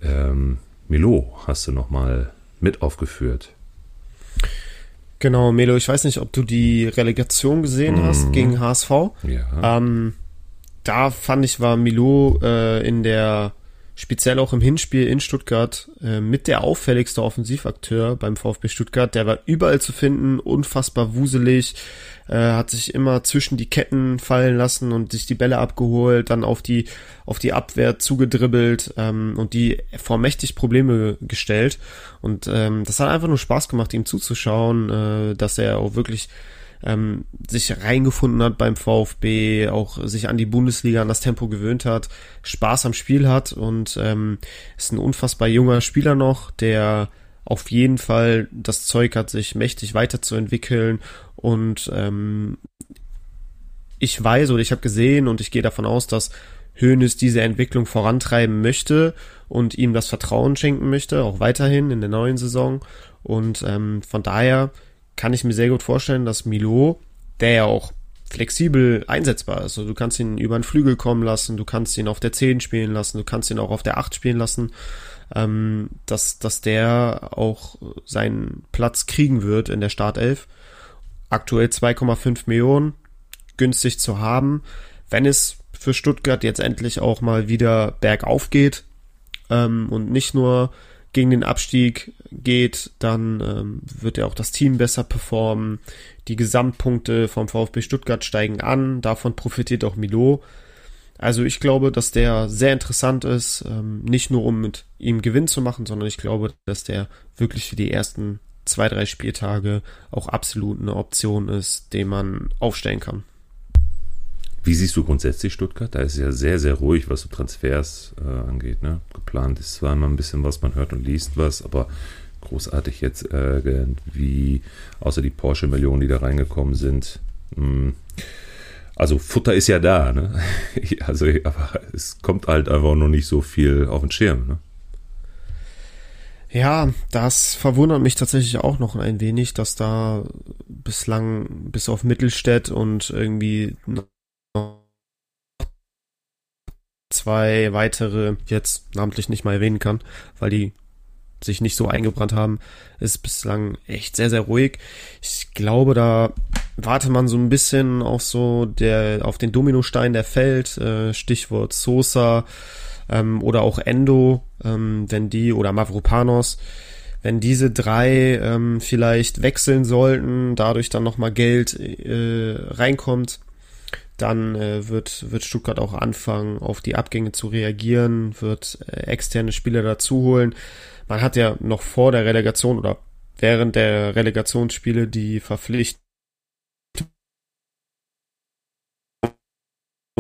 Ähm, Milo hast du noch mal mit aufgeführt. Genau, Melo, ich weiß nicht, ob du die Relegation gesehen hast mhm. gegen HSV. Ja. Ähm, da fand ich, war Milo äh, in der speziell auch im Hinspiel in Stuttgart äh, mit der auffälligste Offensivakteur beim VfB Stuttgart. Der war überall zu finden, unfassbar wuselig, äh, hat sich immer zwischen die Ketten fallen lassen und sich die Bälle abgeholt, dann auf die auf die Abwehr zugedribbelt ähm, und die vor mächtig Probleme gestellt. Und ähm, das hat einfach nur Spaß gemacht, ihm zuzuschauen, äh, dass er auch wirklich ähm, sich reingefunden hat beim VfB, auch sich an die Bundesliga, an das Tempo gewöhnt hat, Spaß am Spiel hat und ähm, ist ein unfassbar junger Spieler noch, der auf jeden Fall das Zeug hat, sich mächtig weiterzuentwickeln und ähm, ich weiß oder ich habe gesehen und ich gehe davon aus, dass Hoeneß diese Entwicklung vorantreiben möchte und ihm das Vertrauen schenken möchte, auch weiterhin in der neuen Saison. Und ähm, von daher kann ich mir sehr gut vorstellen, dass Milo, der ja auch flexibel einsetzbar ist. Also du kannst ihn über den Flügel kommen lassen, du kannst ihn auf der 10 spielen lassen, du kannst ihn auch auf der 8 spielen lassen, ähm, dass, dass der auch seinen Platz kriegen wird in der Startelf. Aktuell 2,5 Millionen, günstig zu haben. Wenn es für Stuttgart jetzt endlich auch mal wieder bergauf geht ähm, und nicht nur gegen den Abstieg geht, dann ähm, wird ja auch das Team besser performen. Die Gesamtpunkte vom VfB Stuttgart steigen an, davon profitiert auch Milo. Also ich glaube, dass der sehr interessant ist, ähm, nicht nur um mit ihm Gewinn zu machen, sondern ich glaube, dass der wirklich für die ersten zwei, drei Spieltage auch absolut eine Option ist, den man aufstellen kann. Wie siehst du grundsätzlich Stuttgart? Da ist ja sehr, sehr ruhig, was so Transfers äh, angeht. Ne? Geplant ist zwar immer ein bisschen was, man hört und liest was, aber großartig jetzt äh, wie außer die Porsche-Millionen, die da reingekommen sind. Mh, hm, also Futter ist ja da, ne? Also, aber es kommt halt einfach noch nicht so viel auf den Schirm, ne? Ja, das verwundert mich tatsächlich auch noch ein wenig, dass da bislang bis auf Mittelstädt und irgendwie zwei weitere jetzt namentlich nicht mal erwähnen kann, weil die sich nicht so eingebrannt haben, ist bislang echt sehr, sehr ruhig. Ich glaube, da warte man so ein bisschen auf so der, auf den Dominostein, der fällt, äh, Stichwort Sosa ähm, oder auch Endo, ähm, wenn die, oder Mavropanos, wenn diese drei ähm, vielleicht wechseln sollten, dadurch dann nochmal Geld äh, reinkommt, dann äh, wird, wird Stuttgart auch anfangen, auf die Abgänge zu reagieren, wird äh, externe Spieler dazuholen. Man hat ja noch vor der Relegation oder während der Relegationsspiele die Verpflichtung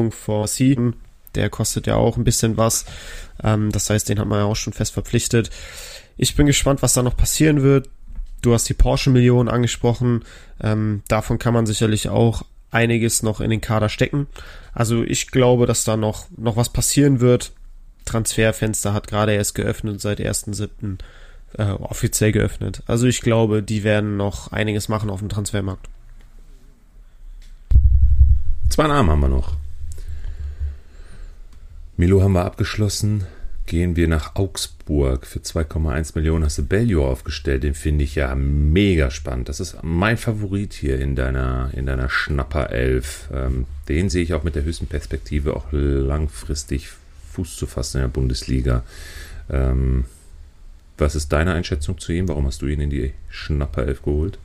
vor Siegen. Der kostet ja auch ein bisschen was. Ähm, das heißt, den hat man ja auch schon fest verpflichtet. Ich bin gespannt, was da noch passieren wird. Du hast die Porsche-Million angesprochen. Ähm, davon kann man sicherlich auch einiges noch in den Kader stecken. Also ich glaube, dass da noch, noch was passieren wird. Transferfenster hat gerade erst geöffnet, seit 1.7. Äh, offiziell geöffnet. Also ich glaube, die werden noch einiges machen auf dem Transfermarkt. Zwei Namen haben wir noch. Milo haben wir abgeschlossen gehen wir nach Augsburg. Für 2,1 Millionen hast du Bellio aufgestellt. Den finde ich ja mega spannend. Das ist mein Favorit hier in deiner, in deiner Schnapper-Elf. Ähm, den sehe ich auch mit der höchsten Perspektive auch langfristig Fuß zu fassen in der Bundesliga. Ähm, was ist deine Einschätzung zu ihm? Warum hast du ihn in die Schnapper-Elf geholt?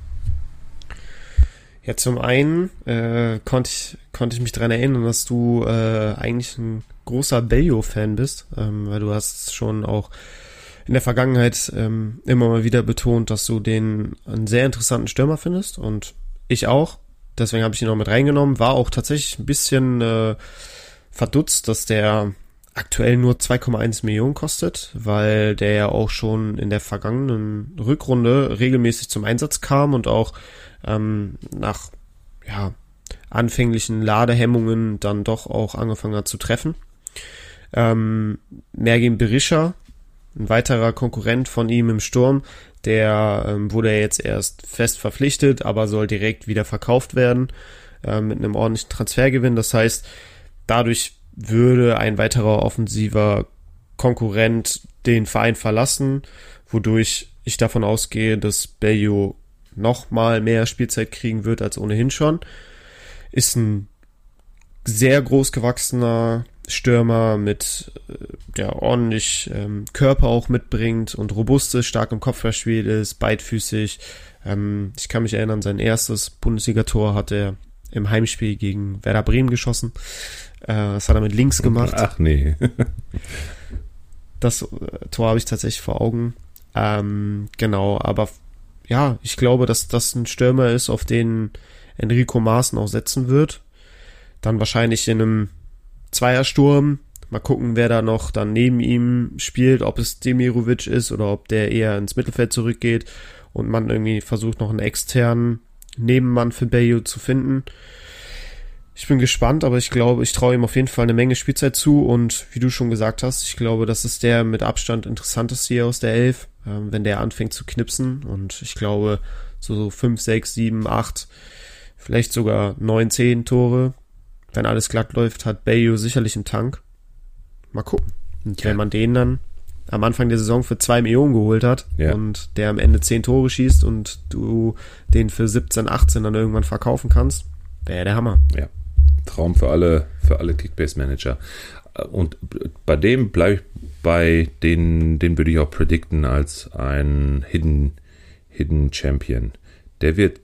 Ja, zum einen äh, konnte ich, konnte ich mich daran erinnern, dass du äh, eigentlich ein großer Bello-Fan bist, ähm, weil du hast schon auch in der Vergangenheit ähm, immer mal wieder betont, dass du den einen sehr interessanten Stürmer findest und ich auch. Deswegen habe ich ihn auch mit reingenommen. War auch tatsächlich ein bisschen äh, verdutzt, dass der aktuell nur 2,1 Millionen kostet, weil der ja auch schon in der vergangenen Rückrunde regelmäßig zum Einsatz kam und auch ähm, nach ja, anfänglichen Ladehemmungen dann doch auch angefangen hat zu treffen. Ähm, Mergin Berisha, ein weiterer Konkurrent von ihm im Sturm, der ähm, wurde jetzt erst fest verpflichtet, aber soll direkt wieder verkauft werden äh, mit einem ordentlichen Transfergewinn. Das heißt, dadurch würde ein weiterer offensiver Konkurrent den Verein verlassen, wodurch ich davon ausgehe, dass Bello noch mal mehr Spielzeit kriegen wird als ohnehin schon. Ist ein sehr groß gewachsener Stürmer mit, äh, der ordentlich ähm, Körper auch mitbringt und robust ist, stark im Kopfballspiel ist, beidfüßig. Ähm, ich kann mich erinnern, sein erstes Bundesligator hat er im Heimspiel gegen Werder Bremen geschossen. Äh, das hat er mit links gemacht. Ach nee. das äh, Tor habe ich tatsächlich vor Augen. Ähm, genau, aber ja, ich glaube, dass das ein Stürmer ist, auf den Enrico Maaßen auch setzen wird. Dann wahrscheinlich in einem Zweiersturm. Mal gucken, wer da noch dann neben ihm spielt, ob es Demirovic ist oder ob der eher ins Mittelfeld zurückgeht und man irgendwie versucht, noch einen externen Nebenmann für Bayo zu finden. Ich bin gespannt, aber ich glaube, ich traue ihm auf jeden Fall eine Menge Spielzeit zu und wie du schon gesagt hast, ich glaube, das ist der mit Abstand interessanteste hier aus der Elf, ähm, wenn der anfängt zu knipsen und ich glaube, so 5, 6, 7, 8, vielleicht sogar 9, 10 Tore, wenn alles glatt läuft, hat Bayo sicherlich im Tank. Mal gucken. Und ja. wenn man den dann am Anfang der Saison für zwei Millionen geholt hat ja. und der am Ende zehn Tore schießt und du den für 17, 18 dann irgendwann verkaufen kannst, wäre der Hammer. Ja. Traum für alle, für alle Kickbase-Manager. Und bei dem bleibe ich bei den, den würde ich auch predikten als ein Hidden, Hidden Champion. Der wird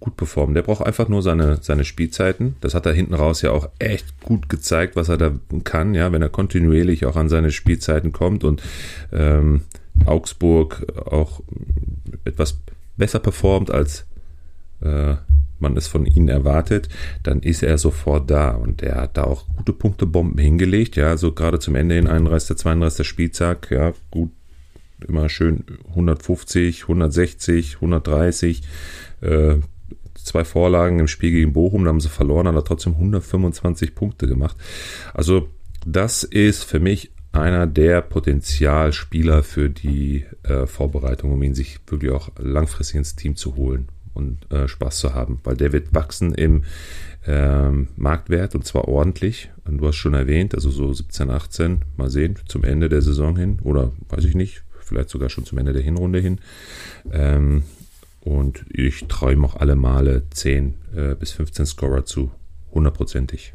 gut performen. Der braucht einfach nur seine, seine Spielzeiten. Das hat er hinten raus ja auch echt gut gezeigt, was er da kann, ja, wenn er kontinuierlich auch an seine Spielzeiten kommt und ähm, Augsburg auch etwas besser performt, als äh, man es von ihnen erwartet, dann ist er sofort da und er hat da auch gute Punktebomben hingelegt, ja, so gerade zum Ende in 31. 32. Spieltag, ja, gut, immer schön 150, 160, 130, äh, zwei Vorlagen im Spiel gegen Bochum, da haben sie verloren, hat er trotzdem 125 Punkte gemacht. Also das ist für mich einer der Potenzialspieler für die äh, Vorbereitung, um ihn sich wirklich auch langfristig ins Team zu holen und äh, Spaß zu haben, weil der wird wachsen im ähm, Marktwert und zwar ordentlich. Und du hast schon erwähnt, also so 17, 18, mal sehen, zum Ende der Saison hin oder weiß ich nicht, vielleicht sogar schon zum Ende der Hinrunde hin. Ähm, und ich träume auch alle Male 10 äh, bis 15 Scorer zu. Hundertprozentig.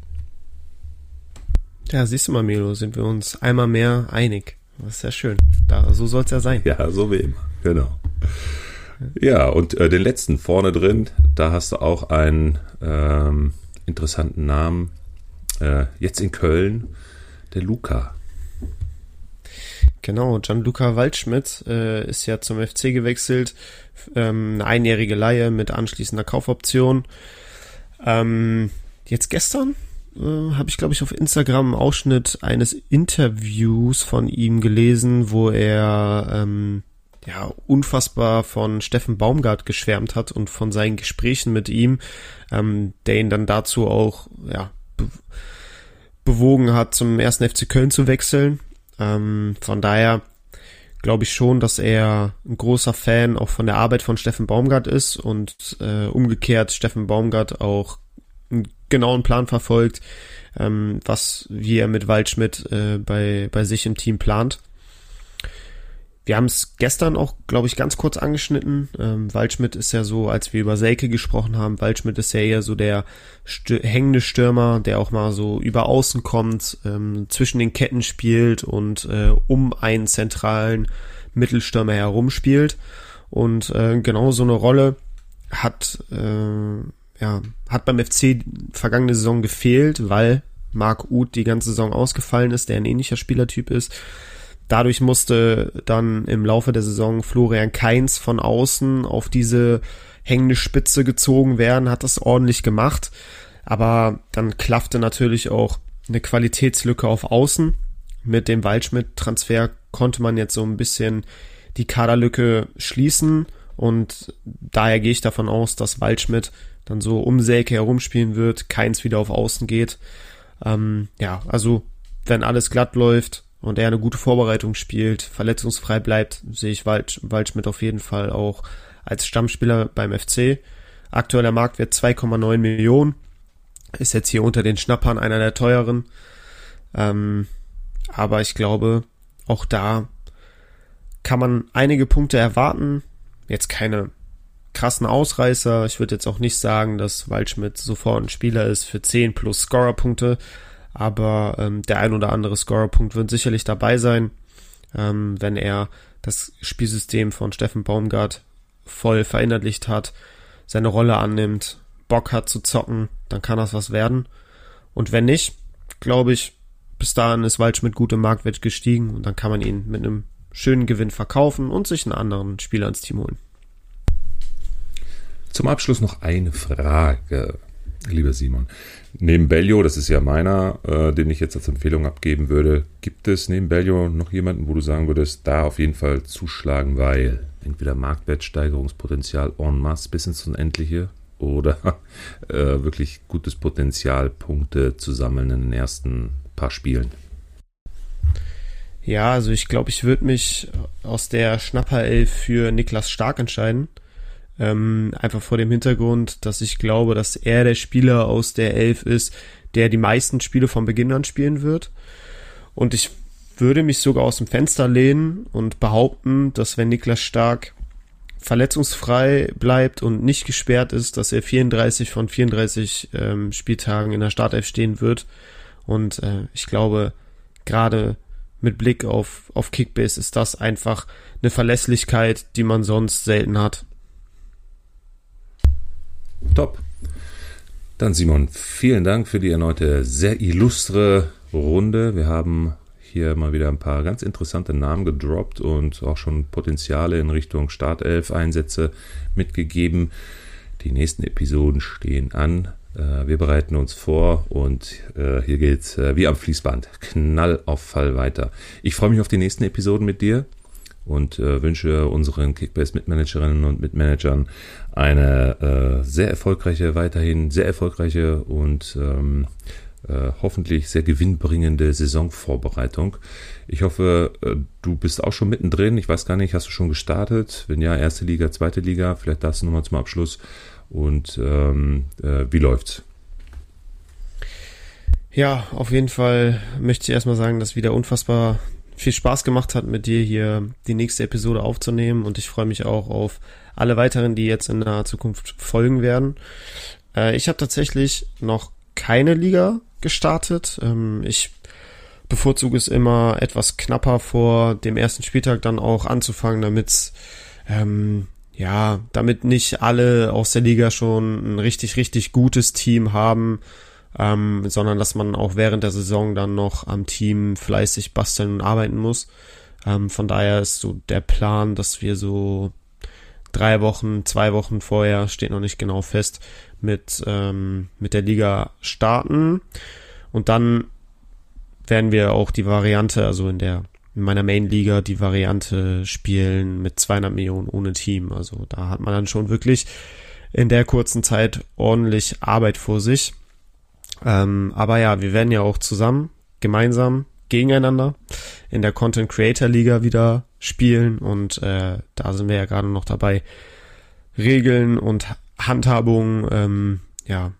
Ja, siehst du mal, Melo, sind wir uns einmal mehr einig. Das ist ja schön. Da, so soll es ja sein. Ja, so wie immer. Genau. Ja, und äh, den letzten vorne drin, da hast du auch einen ähm, interessanten Namen. Äh, jetzt in Köln, der Luca. Genau, Gianluca Waldschmidt äh, ist ja zum FC gewechselt. Ähm, eine einjährige Laie mit anschließender Kaufoption. Ähm, jetzt gestern äh, habe ich, glaube ich, auf Instagram einen Ausschnitt eines Interviews von ihm gelesen, wo er ähm, ja unfassbar von Steffen Baumgart geschwärmt hat und von seinen Gesprächen mit ihm, ähm, der ihn dann dazu auch ja be bewogen hat, zum ersten FC Köln zu wechseln. Ähm, von daher glaube ich schon, dass er ein großer Fan auch von der Arbeit von Steffen Baumgart ist und äh, umgekehrt Steffen Baumgart auch einen genauen Plan verfolgt, ähm, was wie er mit Waldschmidt äh, bei bei sich im Team plant. Wir haben es gestern auch, glaube ich, ganz kurz angeschnitten. Ähm, Waldschmidt ist ja so, als wir über Selke gesprochen haben, Waldschmidt ist ja eher so der stö hängende Stürmer, der auch mal so über außen kommt, ähm, zwischen den Ketten spielt und äh, um einen zentralen Mittelstürmer herumspielt. Und äh, genau so eine Rolle hat, äh, ja, hat beim FC vergangene Saison gefehlt, weil Marc Uth die ganze Saison ausgefallen ist, der ein ähnlicher Spielertyp ist. Dadurch musste dann im Laufe der Saison Florian Keins von außen auf diese hängende Spitze gezogen werden, hat das ordentlich gemacht. Aber dann klaffte natürlich auch eine Qualitätslücke auf Außen. Mit dem Waldschmidt-Transfer konnte man jetzt so ein bisschen die Kaderlücke schließen und daher gehe ich davon aus, dass Waldschmidt dann so um Selke herumspielen wird, keins wieder auf Außen geht. Ähm, ja, also wenn alles glatt läuft, und er eine gute Vorbereitung spielt, verletzungsfrei bleibt, sehe ich Wald, Waldschmidt auf jeden Fall auch als Stammspieler beim FC. Aktueller Marktwert 2,9 Millionen. Ist jetzt hier unter den Schnappern einer der teuren. Ähm, aber ich glaube, auch da kann man einige Punkte erwarten. Jetzt keine krassen Ausreißer. Ich würde jetzt auch nicht sagen, dass Waldschmidt sofort ein Spieler ist für 10 plus Scorerpunkte. Aber ähm, der ein oder andere Scorerpunkt wird sicherlich dabei sein, ähm, wenn er das Spielsystem von Steffen Baumgart voll verinnerlicht hat, seine Rolle annimmt, Bock hat zu zocken, dann kann das was werden. Und wenn nicht, glaube ich, bis dahin ist Waldschmidt gut im Marktwert gestiegen und dann kann man ihn mit einem schönen Gewinn verkaufen und sich einen anderen Spieler ins Team holen. Zum Abschluss noch eine Frage, lieber Simon. Neben Bellio, das ist ja meiner, äh, den ich jetzt als Empfehlung abgeben würde, gibt es neben Bellio noch jemanden, wo du sagen würdest, da auf jeden Fall zuschlagen, weil entweder Marktwertsteigerungspotenzial en masse bis ins Unendliche oder äh, wirklich gutes Potenzial, Punkte zu sammeln in den ersten paar Spielen? Ja, also ich glaube, ich würde mich aus der Schnapperelf für Niklas Stark entscheiden. Ähm, einfach vor dem Hintergrund, dass ich glaube, dass er der Spieler aus der Elf ist, der die meisten Spiele von Beginn an spielen wird. Und ich würde mich sogar aus dem Fenster lehnen und behaupten, dass wenn Niklas Stark verletzungsfrei bleibt und nicht gesperrt ist, dass er 34 von 34 ähm, Spieltagen in der Startelf stehen wird. Und äh, ich glaube, gerade mit Blick auf, auf Kickbase ist das einfach eine Verlässlichkeit, die man sonst selten hat. Top. Dann Simon, vielen Dank für die erneute sehr illustre Runde. Wir haben hier mal wieder ein paar ganz interessante Namen gedroppt und auch schon Potenziale in Richtung Startelf-Einsätze mitgegeben. Die nächsten Episoden stehen an. Äh, wir bereiten uns vor und äh, hier geht's äh, wie am Fließband. Knall auf Fall weiter. Ich freue mich auf die nächsten Episoden mit dir und wünsche unseren Kickbase-Mitmanagerinnen und Mitmanagern eine sehr erfolgreiche, weiterhin sehr erfolgreiche und ähm, äh, hoffentlich sehr gewinnbringende Saisonvorbereitung. Ich hoffe, äh, du bist auch schon mittendrin. Ich weiß gar nicht, hast du schon gestartet? Wenn ja, erste Liga, zweite Liga, vielleicht das nochmal zum Abschluss. Und ähm, äh, wie läuft's? Ja, auf jeden Fall möchte ich erstmal sagen, dass wieder unfassbar viel Spaß gemacht hat, mit dir hier die nächste Episode aufzunehmen und ich freue mich auch auf alle weiteren, die jetzt in naher Zukunft folgen werden. Äh, ich habe tatsächlich noch keine Liga gestartet. Ähm, ich bevorzuge es immer etwas knapper vor dem ersten Spieltag dann auch anzufangen, damit ähm, ja, damit nicht alle aus der Liga schon ein richtig, richtig gutes Team haben, ähm, sondern dass man auch während der Saison dann noch am Team fleißig basteln und arbeiten muss. Ähm, von daher ist so der Plan, dass wir so drei Wochen, zwei Wochen vorher, steht noch nicht genau fest, mit, ähm, mit der Liga starten. Und dann werden wir auch die Variante, also in der in meiner Main-Liga die Variante spielen mit 200 Millionen ohne Team. Also da hat man dann schon wirklich in der kurzen Zeit ordentlich Arbeit vor sich. Ähm, aber ja, wir werden ja auch zusammen, gemeinsam, gegeneinander in der Content Creator Liga wieder spielen und äh, da sind wir ja gerade noch dabei, Regeln und Handhabung ähm, ja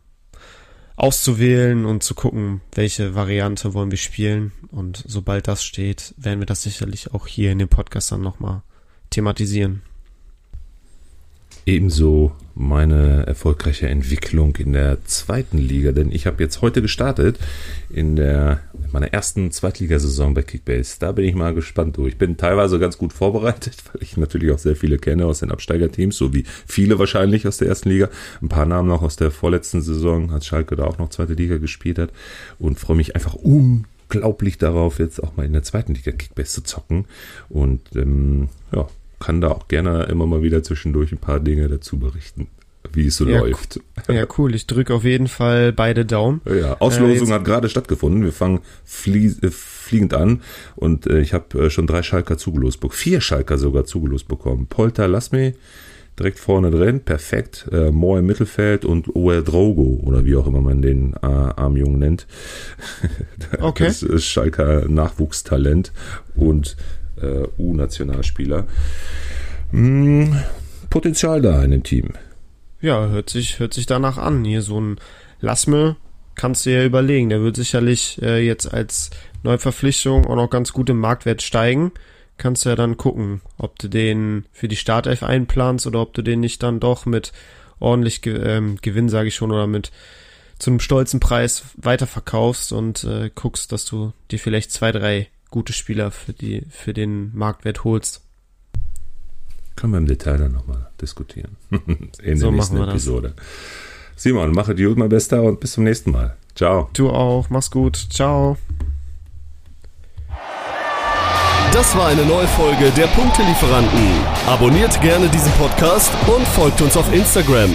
auszuwählen und zu gucken, welche Variante wollen wir spielen. Und sobald das steht, werden wir das sicherlich auch hier in dem Podcast dann nochmal thematisieren. Ebenso meine erfolgreiche Entwicklung in der zweiten Liga, denn ich habe jetzt heute gestartet in der in meiner ersten Zweitligasaison bei Kickbase. Da bin ich mal gespannt. Ich bin teilweise ganz gut vorbereitet, weil ich natürlich auch sehr viele kenne aus den Absteigerteams, so wie viele wahrscheinlich aus der ersten Liga. Ein paar Namen noch aus der vorletzten Saison, als Schalke da auch noch zweite Liga gespielt hat und freue mich einfach unglaublich darauf, jetzt auch mal in der zweiten Liga Kickbase zu zocken und ähm, ja, kann da auch gerne immer mal wieder zwischendurch ein paar Dinge dazu berichten, wie es so ja, läuft. Ja, cool. Ich drücke auf jeden Fall beide Daumen. Ja, Auslosung äh, hat gerade stattgefunden. Wir fangen flie äh, fliegend an und äh, ich habe äh, schon drei Schalker zugelost bekommen, vier Schalker sogar zugelost bekommen. Polter Lasme direkt vorne drin, perfekt. Äh, Moore im Mittelfeld und Oel Drogo oder wie auch immer man den äh, Armjungen nennt. okay. Das ist Schalker Nachwuchstalent und äh, U-Nationalspieler. Hm, Potenzial da in dem Team. Ja, hört sich, hört sich danach an. Hier so ein Lassme kannst du ja überlegen. Der wird sicherlich äh, jetzt als Neuverpflichtung auch noch ganz gut im Marktwert steigen. Kannst du ja dann gucken, ob du den für die Startelf einplanst oder ob du den nicht dann doch mit ordentlich ähm, Gewinn, sage ich schon, oder mit zu einem stolzen Preis weiterverkaufst und äh, guckst, dass du dir vielleicht zwei, drei gute Spieler für die für den Marktwert holst. Können wir im Detail dann nochmal diskutieren. In So der nächsten machen wir das. Episode. Simon, mache die gut, mein Bester, und bis zum nächsten Mal. Ciao. Du auch, mach's gut, ciao. Das war eine neue Folge der Punktelieferanten. Abonniert gerne diesen Podcast und folgt uns auf Instagram.